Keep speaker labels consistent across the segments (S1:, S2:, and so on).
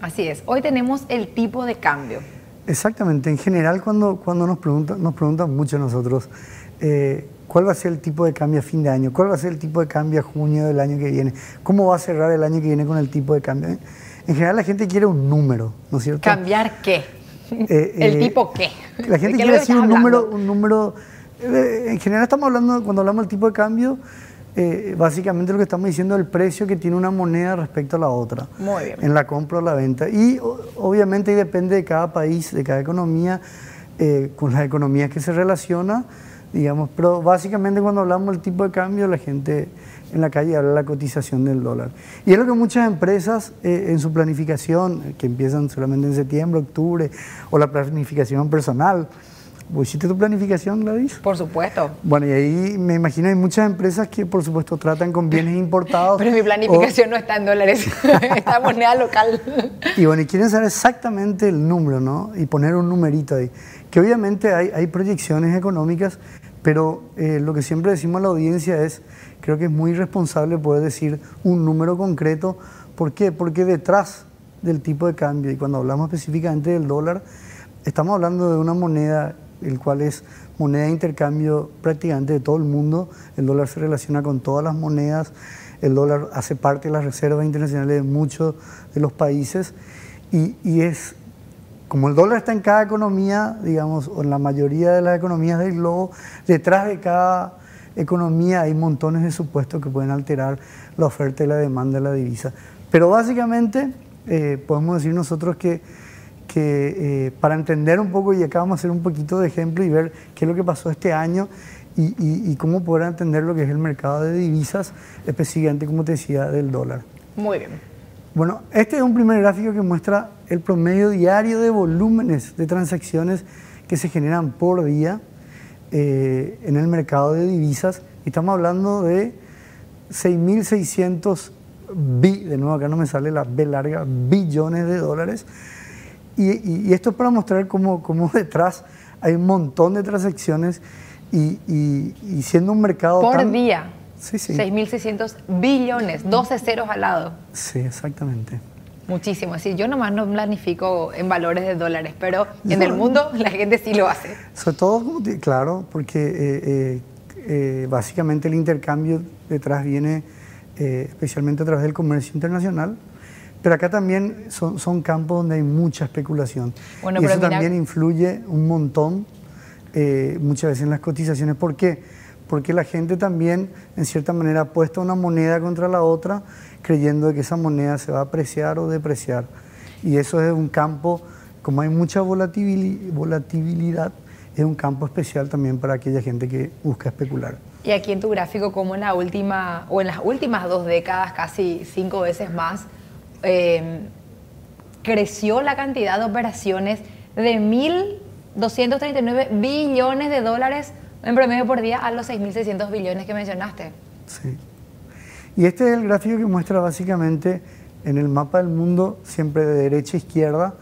S1: Así es. Hoy tenemos el tipo de cambio.
S2: Exactamente. En general, cuando, cuando nos, preguntan, nos preguntan mucho a nosotros, eh, ¿cuál va a ser el tipo de cambio a fin de año? ¿Cuál va a ser el tipo de cambio a junio del año que viene? ¿Cómo va a cerrar el año que viene con el tipo de cambio? En general, la gente quiere un número, ¿no es cierto?
S1: ¿Cambiar qué? Eh, ¿El eh, tipo qué?
S2: La gente quiere decir un número, un número. en general, estamos hablando, cuando hablamos del tipo de cambio, eh, básicamente lo que estamos diciendo es el precio que tiene una moneda respecto a la otra.
S1: Muy bien.
S2: En la compra o la venta. Y obviamente depende de cada país, de cada economía, eh, con las economías que se relaciona, digamos. Pero básicamente cuando hablamos del tipo de cambio, la gente en la calle habla de la cotización del dólar. Y es lo que muchas empresas eh, en su planificación, que empiezan solamente en septiembre, octubre, o la planificación personal, ¿Hiciste tu planificación, Gladys?
S1: Por supuesto.
S2: Bueno, y ahí me imagino hay muchas empresas que por supuesto tratan con bienes importados.
S1: Pero mi planificación no está en dólares, está en moneda local.
S2: Y bueno, y quieren saber exactamente el número, ¿no? Y poner un numerito ahí. Que obviamente hay, hay proyecciones económicas, pero eh, lo que siempre decimos a la audiencia es, creo que es muy irresponsable poder decir un número concreto. ¿Por qué? Porque detrás del tipo de cambio, y cuando hablamos específicamente del dólar, estamos hablando de una moneda el cual es moneda de intercambio prácticamente de todo el mundo. El dólar se relaciona con todas las monedas, el dólar hace parte de las reservas internacionales de muchos de los países y, es, como el dólar está en cada economía, digamos, o en la mayoría de las economías del globo, detrás de cada economía hay montones de supuestos que pueden alterar la oferta y la demanda de la divisa. Pero básicamente eh, podemos decir nosotros que que eh, para entender un poco, y acá vamos a hacer un poquito de ejemplo y ver qué es lo que pasó este año y, cómo poder entender lo que es el mercado de divisas, específicamente, como te decía, del dólar.
S1: Muy bien.
S2: Bueno, este es un primer gráfico que muestra el promedio diario de volúmenes de transacciones que se generan por día eh, en el mercado de divisas. Y estamos hablando de 6.600 bi, de nuevo acá no me sale la B larga, billones de dólares y, esto es para mostrar cómo, cómo, detrás hay un montón de transacciones y, siendo un mercado...
S1: Por día. Sí, sí. 6.600 billones, 12 ceros al lado.
S2: Sí, exactamente.
S1: Muchísimo, sí. Yo nomás no planifico en valores de dólares, pero en el mundo la gente sí lo hace.
S2: Sobre todo, claro, porque eh, eh, eh, básicamente el intercambio detrás viene especialmente a través del comercio internacional, pero acá también son, son campos donde hay mucha especulación. y eso también influye un montón eh, muchas veces en las cotizaciones. ¿Por qué? Porque la gente también, en cierta manera, apuesta una moneda contra la otra, creyendo que esa moneda se va a apreciar o depreciar. Y eso es un campo, como hay mucha volatilidad, es un campo especial también para aquella gente que busca especular.
S1: Y aquí en tu gráfico, como en la última, o en las últimas dos décadas, casi cinco veces más, Em, creció la cantidad de operaciones de 1.239 billones de dólares en promedio por día a los 6.600 billones que mencionaste.
S2: Sí. Y este es el gráfico que muestra básicamente en el mapa del mundo, siempre de derecha a izquierda,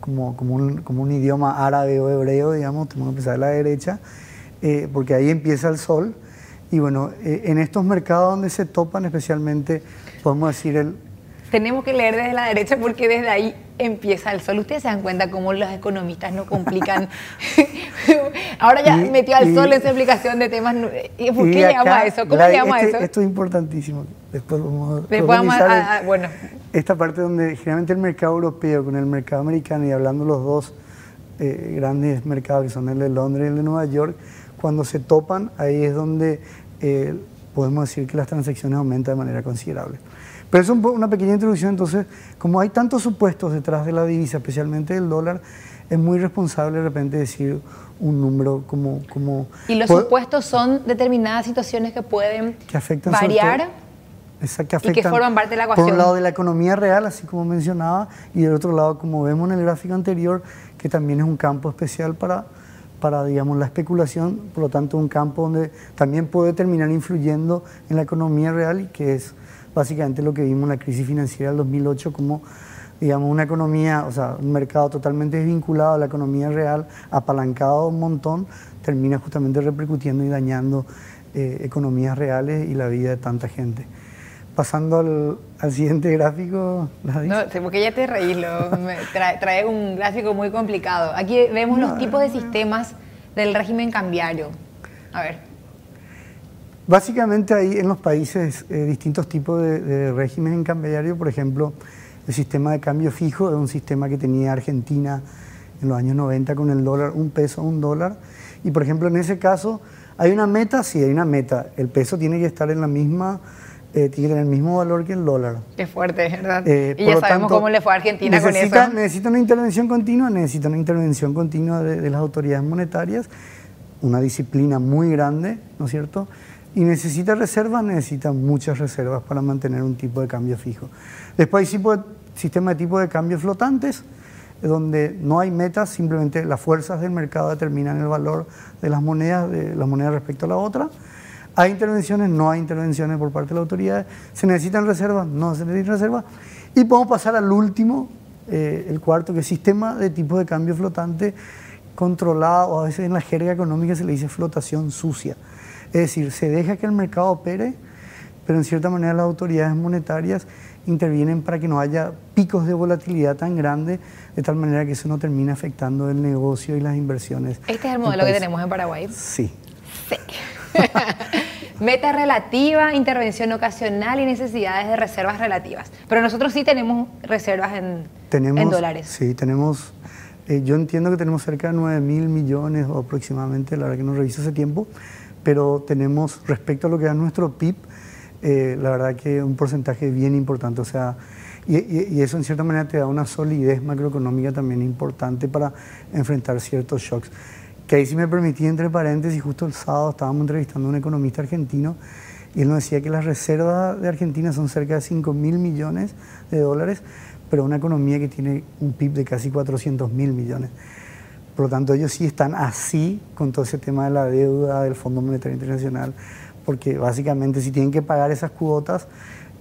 S2: como, como, un, como un idioma árabe o hebreo, digamos, tenemos que empezar de la derecha, eh, porque ahí empieza el sol. Y bueno, eh, en estos mercados donde se topan especialmente, podemos decir, el,
S1: tenemos que leer desde la derecha porque desde ahí empieza el sol. Ustedes se dan cuenta cómo los economistas no complican. Ahora ya metió al sol en su explicación de temas. ¿Por qué llegamos a eso? ¿Cómo llegamos a
S2: este,
S1: eso?
S2: Esto es importantísimo. Después vamos,
S1: Después vamos a, bueno.
S2: Esta parte donde generalmente el mercado europeo con el mercado americano y hablando los dos eh, grandes mercados que son el de Londres y el de Nueva York, cuando se topan, ahí es donde eh, podemos decir que las transacciones aumentan de manera considerable. Pero es una pequeña introducción, entonces, como hay tantos supuestos detrás de la divisa, especialmente del dólar, es muy responsable de repente decir un número como... como
S1: y los supuestos son determinadas situaciones que pueden variar.
S2: que afectan, y que forman parte de la ecuación. Por un lado de la economía real, así como mencionaba, y del otro lado, como vemos en el gráfico anterior, que también es un campo especial para, para digamos, la especulación, por lo tanto un campo donde también puede terminar influyendo en la economía real que es básicamente lo que vimos en la crisis financiera del 2008 como digamos, una economía, o sea, un mercado totalmente desvinculado a la economía real, apalancado un montón, termina justamente repercutiendo y dañando eh, economías reales y la vida de tanta gente. Pasando al, siguiente gráfico.
S1: No, porque ya te reí, trae, un gráfico muy complicado. Aquí vemos los tipos de sistemas del régimen cambiario. A ver.
S2: Básicamente hay en los países eh, distintos tipos de, de régimen cambiario. Por ejemplo, el sistema de cambio fijo es un sistema que tenía Argentina en los años 90 con el dólar, un peso, un dólar. Y por ejemplo, en ese caso, ¿hay una meta? Sí, hay una meta. El peso tiene que estar en la misma eh, tiene el mismo valor que el dólar.
S1: Qué fuerte, ¿verdad? Eh, y ya sabemos cómo le fue a Argentina con eso.
S2: Necesita una intervención continua, necesita una intervención continua de, las autoridades monetarias, una disciplina muy grande, ¿no es cierto? Y necesita reservas, necesita muchas reservas para mantener un tipo de cambio fijo. Después hay tipo de, sistema de tipo de cambio flotantes, donde no hay metas, simplemente las fuerzas del mercado determinan el valor de las monedas, de las monedas respecto a la otra. Hay intervenciones, no hay intervenciones por parte de la autoridad. ¿Se necesitan reservas? No se necesitan reservas. Y podemos pasar al último, eh, el cuarto, que es sistema de tipo de cambio flotante controlado, o a veces en la jerga económica se le dice flotación sucia. Es decir, se deja que el mercado opere, pero en cierta manera las autoridades monetarias intervienen para que no haya picos de volatilidad tan grandes, de tal manera que eso no termine afectando el negocio y las inversiones.
S1: Este es el modelo que tenemos en Paraguay.
S2: Sí.
S1: Sí. Meta relativa, intervención ocasional y necesidades de reservas relativas. Pero nosotros sí tenemos reservas en, en dólares.
S2: Sí, tenemos, eh, yo entiendo que tenemos cerca de 9 mil millones o aproximadamente, la verdad que no reviso ese tiempo, pero tenemos respecto a lo que es nuestro PIB, eh, la verdad que un porcentaje bien importante. O sea, y, eso en cierta manera te da una solidez macroeconómica también importante para enfrentar ciertos shocks. Que ahí si me permití, entre paréntesis, justo el sábado estábamos entrevistando a un economista argentino y él nos decía que las reservas de Argentina son cerca de 5 mil millones de dólares, pero una economía que tiene un PIB de casi 400 mil millones. Por lo tanto, ellos sí están así con todo ese tema de la deuda del Fondo Monetario Internacional, porque básicamente si tienen que pagar esas cuotas,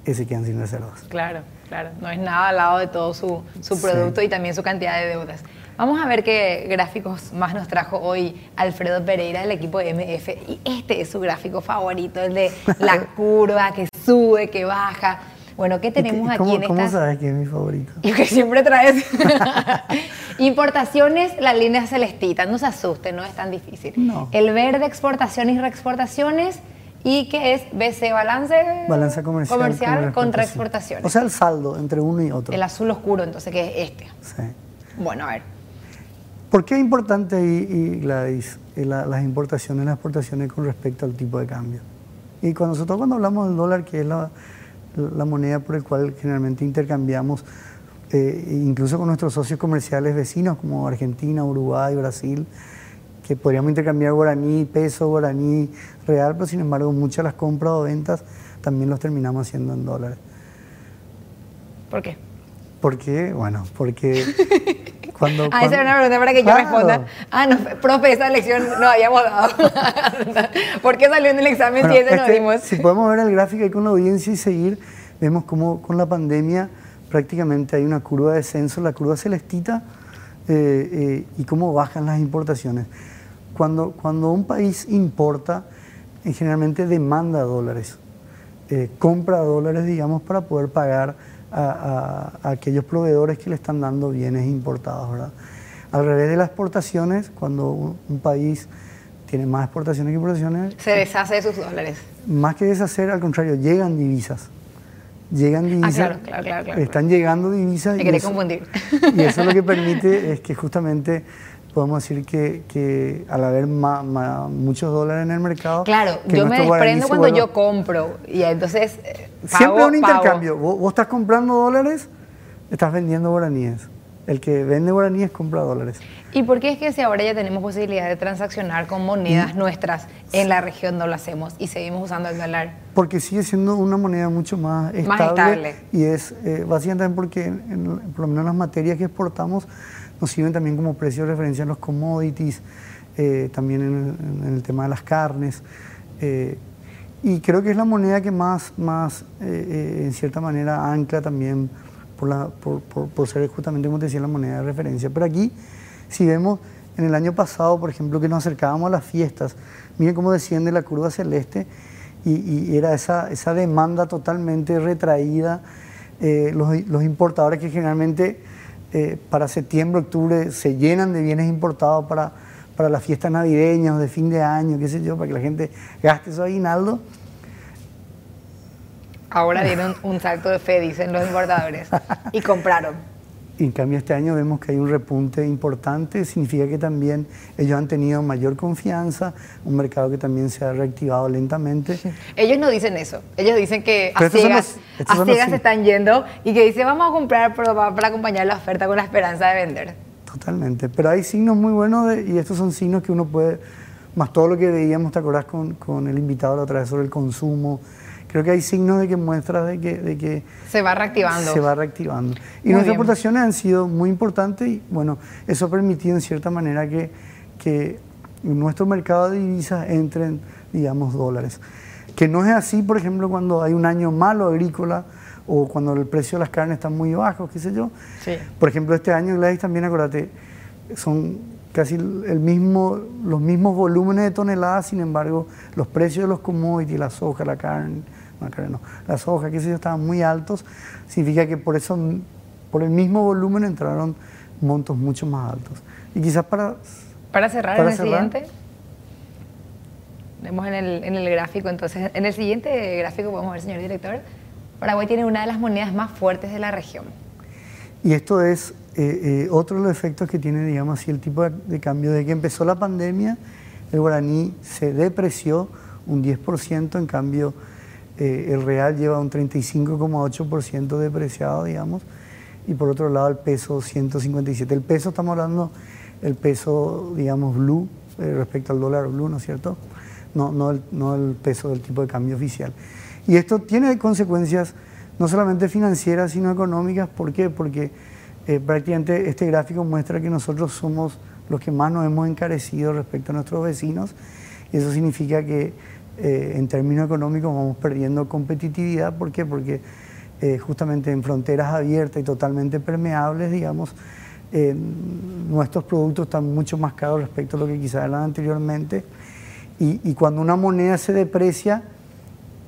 S2: eh, se quedan sin reservas.
S1: Claro, claro. No es nada al lado de todo su, su producto y también su cantidad de deudas. Vamos a ver qué gráficos más nos trajo hoy Alfredo Pereira del equipo de MF. Y este es su gráfico favorito, el de la curva que sube, que baja. Bueno, ¿qué tenemos aquí en
S2: esta? ¿Cómo sabes que es mi favorito?
S1: Y que siempre traes. Importaciones, la línea celestita. No se asusten, no es tan difícil.
S2: No.
S1: El verde, exportaciones y reexportaciones. ¿Y qué es BC Balance?
S2: Balance comercial.
S1: Comercial contra exportaciones.
S2: O sea, el saldo entre uno y otro.
S1: El azul oscuro, entonces, que es este.
S2: Sí.
S1: Bueno, a ver.
S2: ¿Por qué es importante, y, Gladys, eh, las importaciones y las exportaciones con respecto al tipo de cambio? Y cuando nosotros cuando hablamos del dólar, que es la, moneda por la cual generalmente intercambiamos, eh, incluso con nuestros socios comerciales vecinos como Argentina, Uruguay, Brasil, que podríamos intercambiar guaraní, peso, guaraní, real, pero sin embargo muchas de las compras o ventas también los terminamos haciendo en dólares.
S1: ¿Por qué?
S2: Porque, bueno, porque Cuando,
S1: ah, esa era una pregunta para que yo responda. Ah, no, profe, esa lección no habíamos dado. ¿Por qué salió en el examen si ese no dimos?
S2: Si podemos ver el gráfico ahí con la audiencia y seguir, vemos cómo con la pandemia prácticamente hay una curva de descenso, la curva celestita, eh, eh, y cómo bajan las importaciones. Cuando, cuando un país importa, eh, generalmente demanda dólares, compra dólares, digamos, para poder pagar a, aquellos proveedores que le están dando bienes importados. ¿verdad? Al revés de las exportaciones, cuando un, país tiene más exportaciones que importaciones...
S1: Se deshace de sus dólares.
S2: Más que deshacer, al contrario, llegan divisas. Llegan ah, divisas.
S1: Ah, claro, claro, claro,
S2: Están llegando divisas.
S1: Me quería confundir.
S2: Y eso lo que permite es que justamente podemos decir que, al haber muchos dólares en el mercado...
S1: Claro, yo me desprendo cuando yo compro y entonces...
S2: Eh, Siempre un intercambio. Vos, estás comprando dólares, estás vendiendo guaraníes. El que vende guaraníes compra dólares.
S1: ¿Y por qué es que si ahora ya tenemos posibilidad de transaccionar con monedas nuestras en la región no lo hacemos y seguimos usando el dólar?
S2: Porque sigue siendo una moneda mucho más estable.
S1: Más estable.
S2: Y es eh, básicamente porque, por lo menos las materias que exportamos, nos sirven también como precio de referencia en los commodities, eh, también en el, tema de las carnes. Eh, y creo que es la moneda que más, más eh, en cierta manera, ancla también por, por, por, ser justamente, como te decía, la moneda de referencia. Pero aquí, si vemos en el año pasado, por ejemplo, que nos acercábamos a las fiestas, miren cómo desciende la curva celeste y, era esa, esa demanda totalmente retraída. Eh, los, los, importadores que generalmente eh, para septiembre, octubre se llenan de bienes importados para, para las fiestas navideñas o de fin de año, qué sé yo, para que la gente gaste su aguinaldo.
S1: Ahora dieron un salto de fe, dicen los importadores, y compraron.
S2: Y en cambio este año vemos que hay un repunte importante, significa que también ellos han tenido mayor confianza, un mercado que también se ha reactivado lentamente.
S1: Ellos no dicen eso, ellos dicen que a ciegas, se están yendo y que dicen vamos a comprar para, para acompañar la oferta con la esperanza de vender.
S2: Totalmente, pero hay signos muy buenos y estos son signos que uno puede, más todo lo que veíamos, ¿te acordás con, con el invitado la otra vez sobre el consumo? Creo que hay signos de que muestra de que, de que
S1: se va reactivando.
S2: Se va reactivando. Y nuestras aportaciones han sido muy importantes y bueno, eso ha permitido en cierta manera que, que en nuestro mercado de divisas entren, digamos, dólares. Que no es así, por ejemplo, cuando hay un año malo agrícola o cuando el precio de las carnes está muy bajo, qué sé yo. Sí. Por ejemplo, este año, Gladys, también acuérdate, son casi el mismo, los mismos volúmenes de toneladas, sin embargo, los precios de los commodities, la soja, la carne, no, las hojas, que sé yo, estaban muy altos, significa que por eso, por el mismo volumen entraron montos mucho más altos. Y quizás para...
S1: Para cerrar en el siguiente, vemos en el, en el gráfico, entonces, en el siguiente gráfico podemos ver, señor director, Paraguay tiene una de las monedas más fuertes de la región.
S2: Y esto es eh, eh, otro de los efectos que tiene, digamos así, el tipo de, de, cambio. De que empezó la pandemia, el guaraní se depreció un 10%, en cambio eh, el real lleva un 35,8% depreciado, digamos, y por otro lado el peso 157. El peso, estamos hablando, el peso, digamos, blue, eh, respecto al dólar blue, ¿no es cierto? No, no, el, no el peso del tipo de cambio oficial. Y esto tiene consecuencias no solamente financieras, sino económicas. ¿Por qué? Porque eh, prácticamente este gráfico muestra que nosotros somos los que más nos hemos encarecido respecto a nuestros vecinos. Y eso significa que eh, en términos económicos vamos perdiendo competitividad. ¿Por qué? Porque eh, justamente en fronteras abiertas y totalmente permeables, digamos, eh, nuestros productos están mucho más caros respecto a lo que quizás eran anteriormente. Y, cuando una moneda se deprecia...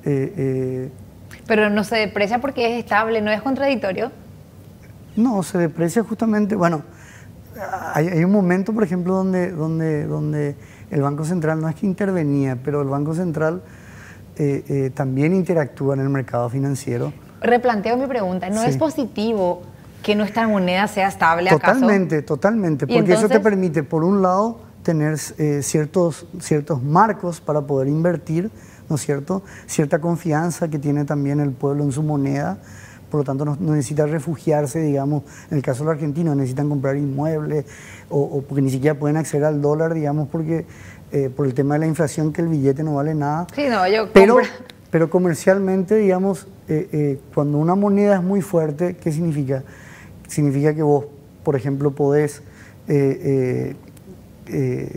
S1: Pero no se deprecia porque es estable, ¿no es contradictorio?
S2: No, se deprecia justamente, bueno, hay, hay un momento, por ejemplo, donde, donde, donde el Banco Central no es que intervenía, pero el Banco Central eh, eh, también interactúa en el mercado financiero.
S1: Replanteo mi pregunta, ¿no es positivo que nuestra moneda sea estable
S2: totalmente, Totalmente, porque eso te permite, por un lado, tener eh, ciertos, ciertos marcos para poder invertir, ¿no es cierto? Cierta confianza que tiene también el pueblo en su moneda, por lo tanto no, necesita refugiarse, digamos, en el caso de los argentinos necesitan comprar inmuebles o, porque ni siquiera pueden acceder al dólar, digamos, porque eh, por el tema de la inflación que el billete no vale nada.
S1: Sí, no, yo
S2: pero, pero comercialmente, digamos, eh, eh, cuando una moneda es muy fuerte, ¿qué significa? Significa que vos, por ejemplo, podés,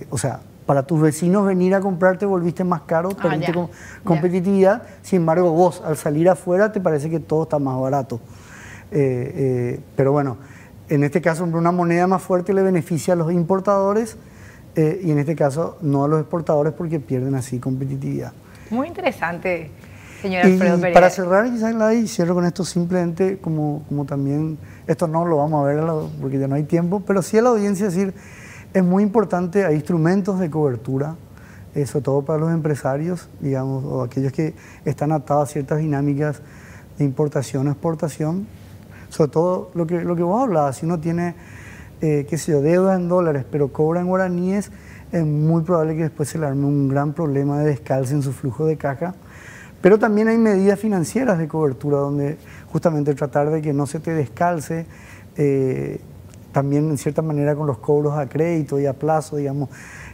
S2: o sea, para tus vecinos venir a comprarte volviste más caro, ah, perdiste competitividad, sin embargo vos al salir afuera te parece que todo está más barato. Eh, eh, pero bueno, en este caso una moneda más fuerte le beneficia a los importadores eh, y en este caso no a los exportadores porque pierden así competitividad.
S1: Muy interesante, señor Alfredo
S2: y Para cerrar, quizás y cierro con esto simplemente como, como también, esto no lo vamos a ver porque ya no hay tiempo, pero sí a la audiencia decir es muy importante, hay instrumentos de cobertura, eh, sobre todo para los empresarios, digamos, o aquellos que están atados a ciertas dinámicas de importación exportación. Sobre todo lo que, lo que vos hablabas, si uno tiene, eh, qué sé yo, deuda en dólares, pero cobra en guaraníes, es muy probable que después se le arme un gran problema de descalce en su flujo de caja. Pero también hay medidas financieras de cobertura donde justamente tratar de que no se te descalce eh, también en cierta manera con los cobros a crédito y a plazo, digamos,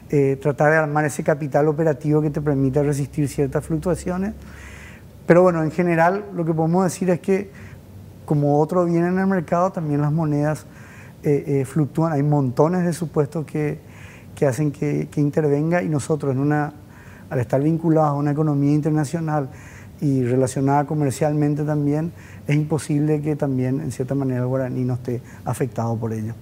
S2: eh, tratar de armar ese capital operativo que te permita resistir ciertas fluctuaciones. Pero bueno, en general lo que podemos decir es que como otro viene en el mercado, también las monedas eh, eh, fluctúan, hay montones de supuestos que, que hacen que, que, intervenga y nosotros en una, al estar vinculados a una economía internacional y relacionada comercialmente también, es imposible que también en cierta manera el guaraní no esté afectado por ello.